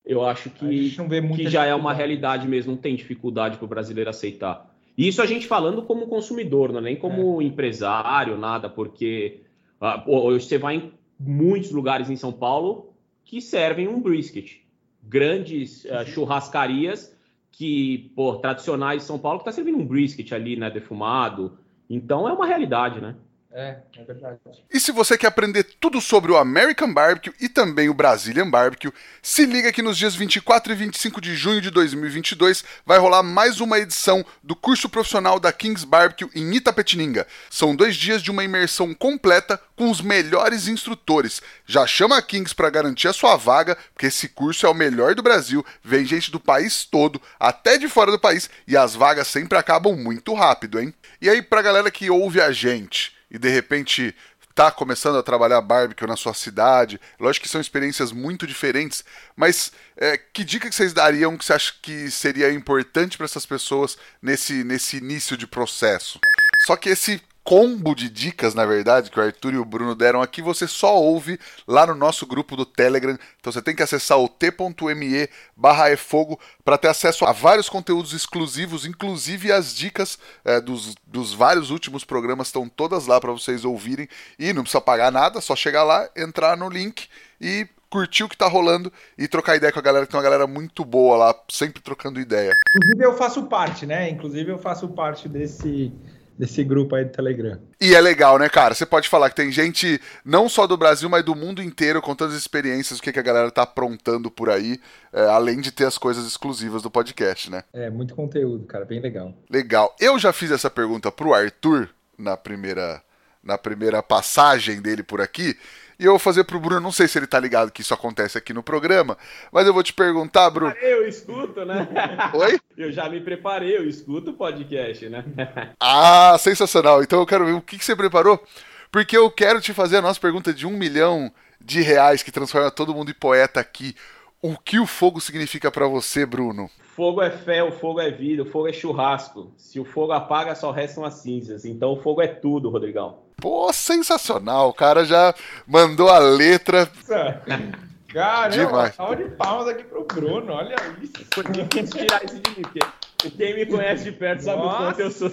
eu acho que, que já é uma realidade mesmo, não tem dificuldade para o brasileiro aceitar. Isso a gente falando como consumidor, não é nem como é. empresário, nada, porque uh, hoje você vai em muitos lugares em São Paulo que servem um brisket. Grandes uh, churrascarias que, pô, tradicionais de São Paulo, que está servindo um brisket ali, né, defumado. Então é uma realidade, né? É, é verdade. E se você quer aprender tudo sobre o American Barbecue e também o Brazilian Barbecue, se liga que nos dias 24 e 25 de junho de 2022 vai rolar mais uma edição do curso profissional da Kings Barbecue em Itapetininga. São dois dias de uma imersão completa com os melhores instrutores. Já chama a Kings para garantir a sua vaga, porque esse curso é o melhor do Brasil, vem gente do país todo, até de fora do país, e as vagas sempre acabam muito rápido, hein? E aí, pra galera que ouve a gente, e de repente tá começando a trabalhar barbecue na sua cidade. Lógico que são experiências muito diferentes, mas é, que dica que vocês dariam que você acha que seria importante para essas pessoas nesse, nesse início de processo? Só que esse combo de dicas, na verdade, que o Arthur e o Bruno deram aqui, você só ouve lá no nosso grupo do Telegram. Então você tem que acessar o t.me barra efogo para ter acesso a vários conteúdos exclusivos, inclusive as dicas é, dos, dos vários últimos programas estão todas lá para vocês ouvirem. E não precisa pagar nada, só chegar lá, entrar no link e curtir o que tá rolando e trocar ideia com a galera, que tem uma galera muito boa lá, sempre trocando ideia. Inclusive eu faço parte, né? Inclusive eu faço parte desse desse grupo aí do Telegram. E é legal, né, cara? Você pode falar que tem gente não só do Brasil, mas do mundo inteiro contando as experiências, o que, que a galera tá aprontando por aí, é, além de ter as coisas exclusivas do podcast, né? É, muito conteúdo, cara, bem legal. Legal. Eu já fiz essa pergunta pro Arthur na primeira na primeira passagem dele por aqui. E eu vou fazer pro Bruno, não sei se ele tá ligado que isso acontece aqui no programa, mas eu vou te perguntar, Bruno. Eu escuto, né? Oi? Eu já me preparei, eu escuto o podcast, né? ah, sensacional. Então eu quero ver o que, que você preparou, porque eu quero te fazer a nossa pergunta de um milhão de reais que transforma todo mundo em poeta aqui. O que o fogo significa para você, Bruno? Fogo é fé, o fogo é vida, o fogo é churrasco. Se o fogo apaga, só restam as cinzas. Então o fogo é tudo, Rodrigão. Pô, sensacional. O cara já mandou a letra. Cara, Demais. salva de palmas aqui pro Bruno, olha isso. Difícil tirar isso de mim, porque quem me conhece de perto sabe Nossa o quanto eu sou.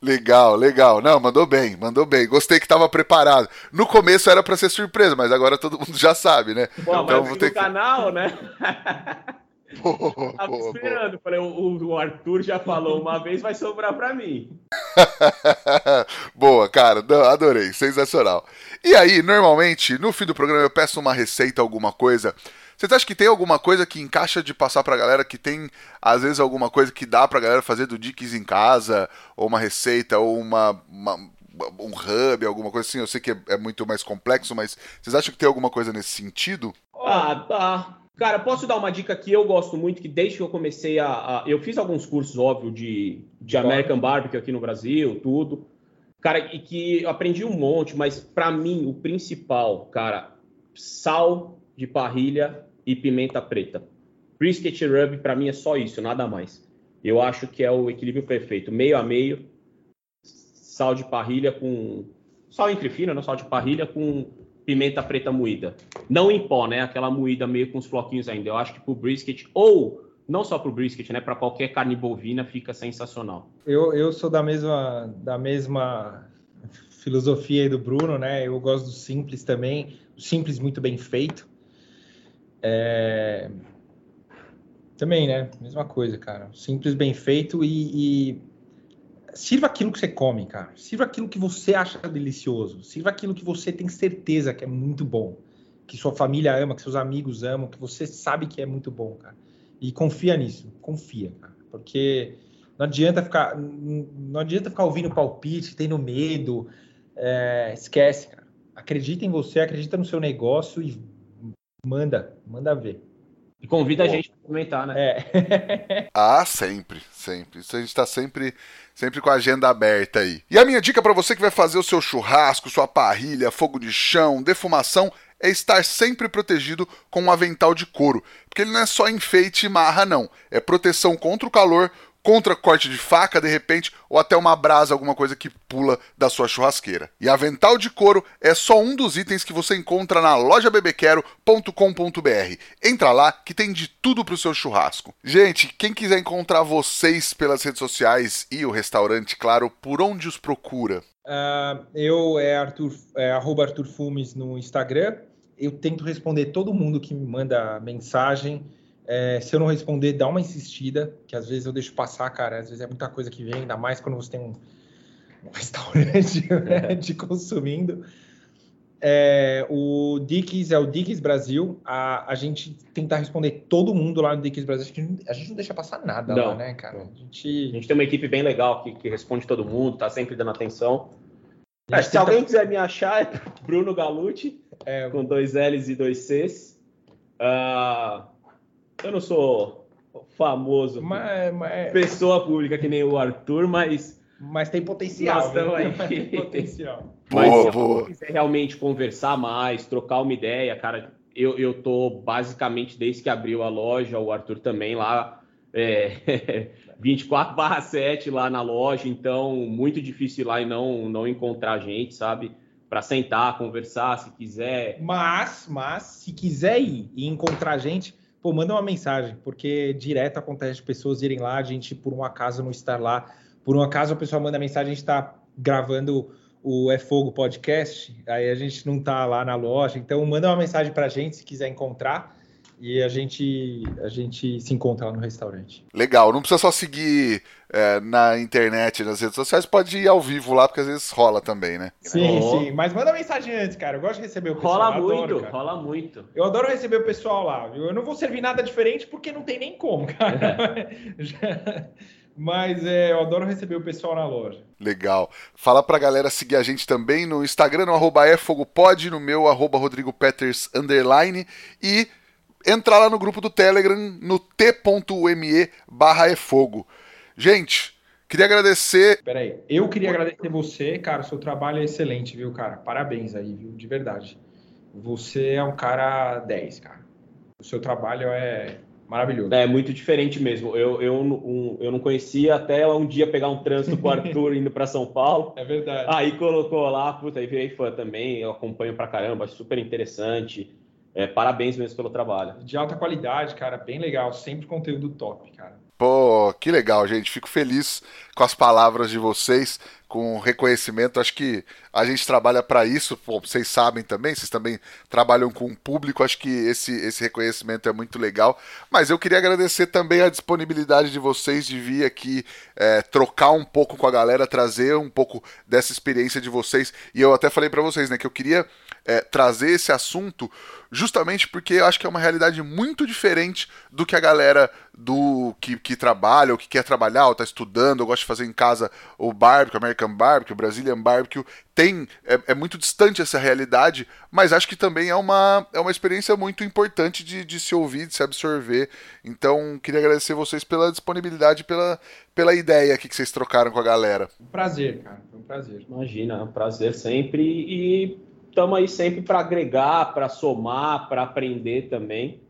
legal, legal. Não, mandou bem, mandou bem. Gostei que tava preparado. No começo era para ser surpresa, mas agora todo mundo já sabe, né? Pô, então vou ter que... canal, né? Boa, Tava boa, esperando. Boa. Falei, o, o, Arthur já falou uma vez, vai sobrar para mim. boa, cara. Adorei. Sensacional. E aí, normalmente, no fim do programa eu peço uma receita, alguma coisa. Vocês acham que tem alguma coisa que encaixa de passar pra galera que tem, às vezes, alguma coisa que dá pra galera fazer do Dickies em casa? Ou uma receita, ou uma, uma um hub, alguma coisa assim? Eu sei que é, é muito mais complexo, mas vocês acham que tem alguma coisa nesse sentido? Ah, tá. Cara, posso dar uma dica que eu gosto muito, que desde que eu comecei a. a eu fiz alguns cursos, óbvio, de, de American Barbecue aqui no Brasil, tudo. Cara, e que eu aprendi um monte, mas para mim, o principal, cara, sal de parrilha e pimenta preta. Brisket rub, para mim, é só isso, nada mais. Eu acho que é o equilíbrio perfeito. Meio a meio, sal de parrilha com. Sal entre fino, não sal de parrilha com pimenta preta moída. Não em pó, né? Aquela moída meio com os floquinhos ainda. Eu acho que pro brisket, ou não só pro brisket, né? Para qualquer carne bovina fica sensacional. Eu, eu sou da mesma, da mesma filosofia aí do Bruno, né? Eu gosto do simples também. Simples muito bem feito. É... Também, né? Mesma coisa, cara. Simples, bem feito e, e sirva aquilo que você come, cara. Sirva aquilo que você acha delicioso. Sirva aquilo que você tem certeza que é muito bom. Que sua família ama, que seus amigos amam, que você sabe que é muito bom, cara. E confia nisso. Confia, cara. Porque não adianta ficar, não adianta ficar ouvindo palpite, tendo medo. É, esquece, cara. Acredita em você, acredita no seu negócio e manda, manda ver. E convida Pô. a gente para comentar, né? É. ah, sempre, sempre. Isso a gente está sempre, sempre com a agenda aberta aí. E a minha dica para você que vai fazer o seu churrasco, sua parrilha, fogo de chão, defumação, é estar sempre protegido com um avental de couro. Porque ele não é só enfeite e marra, não. É proteção contra o calor, contra corte de faca, de repente, ou até uma brasa, alguma coisa que pula da sua churrasqueira. E avental de couro é só um dos itens que você encontra na lojabebequero.com.br. Entra lá que tem de tudo pro seu churrasco. Gente, quem quiser encontrar vocês pelas redes sociais e o restaurante, claro, por onde os procura? Uh, eu é Arthur, é, Arthur Fumes no Instagram. Eu tento responder todo mundo que me manda mensagem. É, se eu não responder, dá uma insistida, que às vezes eu deixo passar, cara. Às vezes é muita coisa que vem, ainda mais quando você tem um, um restaurante né, de consumindo. É, o Dickies é o Dickies Brasil. A, a gente tenta responder todo mundo lá no Dickies Brasil. A gente, a gente não deixa passar nada não. lá, né, cara? A gente... a gente tem uma equipe bem legal que, que responde todo mundo, tá sempre dando atenção. É, se tenta... alguém quiser me achar, é Bruno Galucci, é... com dois L's e dois C's. Uh, eu não sou famoso, mas, mas... pessoa pública que nem o Arthur, mas. Mas tem potencial. Nós estamos aí. tem potencial. Mas boa, se boa. quiser realmente conversar mais, trocar uma ideia, cara, eu, eu tô basicamente desde que abriu a loja, o Arthur também lá, é, 24 7 lá na loja, então muito difícil ir lá e não, não encontrar gente, sabe? Para sentar, conversar, se quiser. Mas, mas, se quiser ir e encontrar gente, pô, manda uma mensagem, porque direto acontece pessoas irem lá, a gente por um acaso não estar lá, por um acaso a pessoa manda mensagem, a gente está gravando o É Fogo podcast, aí a gente não está lá na loja, então manda uma mensagem para a gente se quiser encontrar e a gente a gente se encontra lá no restaurante. Legal, não precisa só seguir é, na internet, nas redes sociais, pode ir ao vivo lá, porque às vezes rola também, né? Sim, oh. sim, mas manda mensagem antes, cara. Eu gosto de receber o pessoal. Rola muito, adoro, rola muito. Eu adoro receber o pessoal lá. Eu não vou servir nada diferente porque não tem nem como, cara. É. Mas é, eu adoro receber o pessoal na loja. Legal. Fala pra galera seguir a gente também no Instagram, no arroba efogopod, no meu arroba Rodrigo Peters underline e entrar lá no grupo do Telegram no t.me barra efogo. Gente, queria agradecer. Peraí, eu queria agradecer você, cara. O seu trabalho é excelente, viu, cara? Parabéns aí, viu? De verdade. Você é um cara 10, cara. O seu trabalho é maravilhoso. É muito diferente mesmo. Eu, eu, um, eu não conhecia até um dia pegar um trânsito com o Arthur indo para São Paulo. É verdade. Aí colocou lá, puta, aí virei fã também. Eu acompanho pra caramba, super interessante. É, parabéns mesmo pelo trabalho. De alta qualidade, cara, bem legal. Sempre conteúdo top, cara. Pô, que legal, gente. Fico feliz com as palavras de vocês, com o reconhecimento. Acho que a gente trabalha para isso. Pô, vocês sabem também, vocês também trabalham com o público. Acho que esse, esse reconhecimento é muito legal. Mas eu queria agradecer também a disponibilidade de vocês de vir aqui é, trocar um pouco com a galera, trazer um pouco dessa experiência de vocês. E eu até falei para vocês, né, que eu queria é, trazer esse assunto justamente porque eu acho que é uma realidade muito diferente do que a galera do que, que trabalha ou que quer trabalhar ou está estudando ou gosta de fazer em casa o barbecue, American barbecue, Brazilian barbecue tem é, é, muito distante essa realidade, mas acho que também é uma, é uma experiência muito importante de, de se ouvir, de se absorver. Então queria agradecer vocês pela disponibilidade, pela, pela ideia aqui que vocês trocaram com a galera. Um prazer, cara, foi um prazer. Imagina, um prazer sempre e estamos aí sempre para agregar, para somar, para aprender também.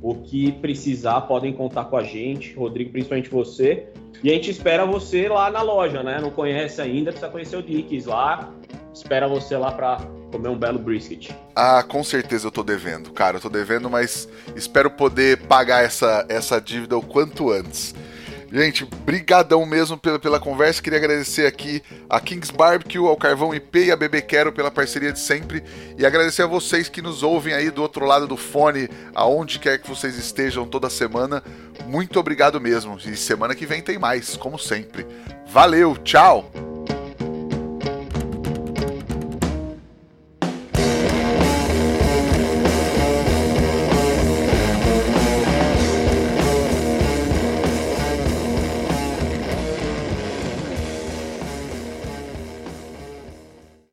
O que precisar, podem contar com a gente, Rodrigo, principalmente você. E a gente espera você lá na loja, né? Não conhece ainda, precisa conhecer o Dicks lá. Espera você lá para comer um belo brisket. Ah, com certeza eu tô devendo, cara. Eu tô devendo, mas espero poder pagar essa, essa dívida o quanto antes. Gente, brigadão mesmo pela, pela conversa. Queria agradecer aqui a Kings Barbecue, ao Carvão IP e a Bebê Quero pela parceria de sempre. E agradecer a vocês que nos ouvem aí do outro lado do fone, aonde quer que vocês estejam toda semana. Muito obrigado mesmo. E semana que vem tem mais, como sempre. Valeu, tchau!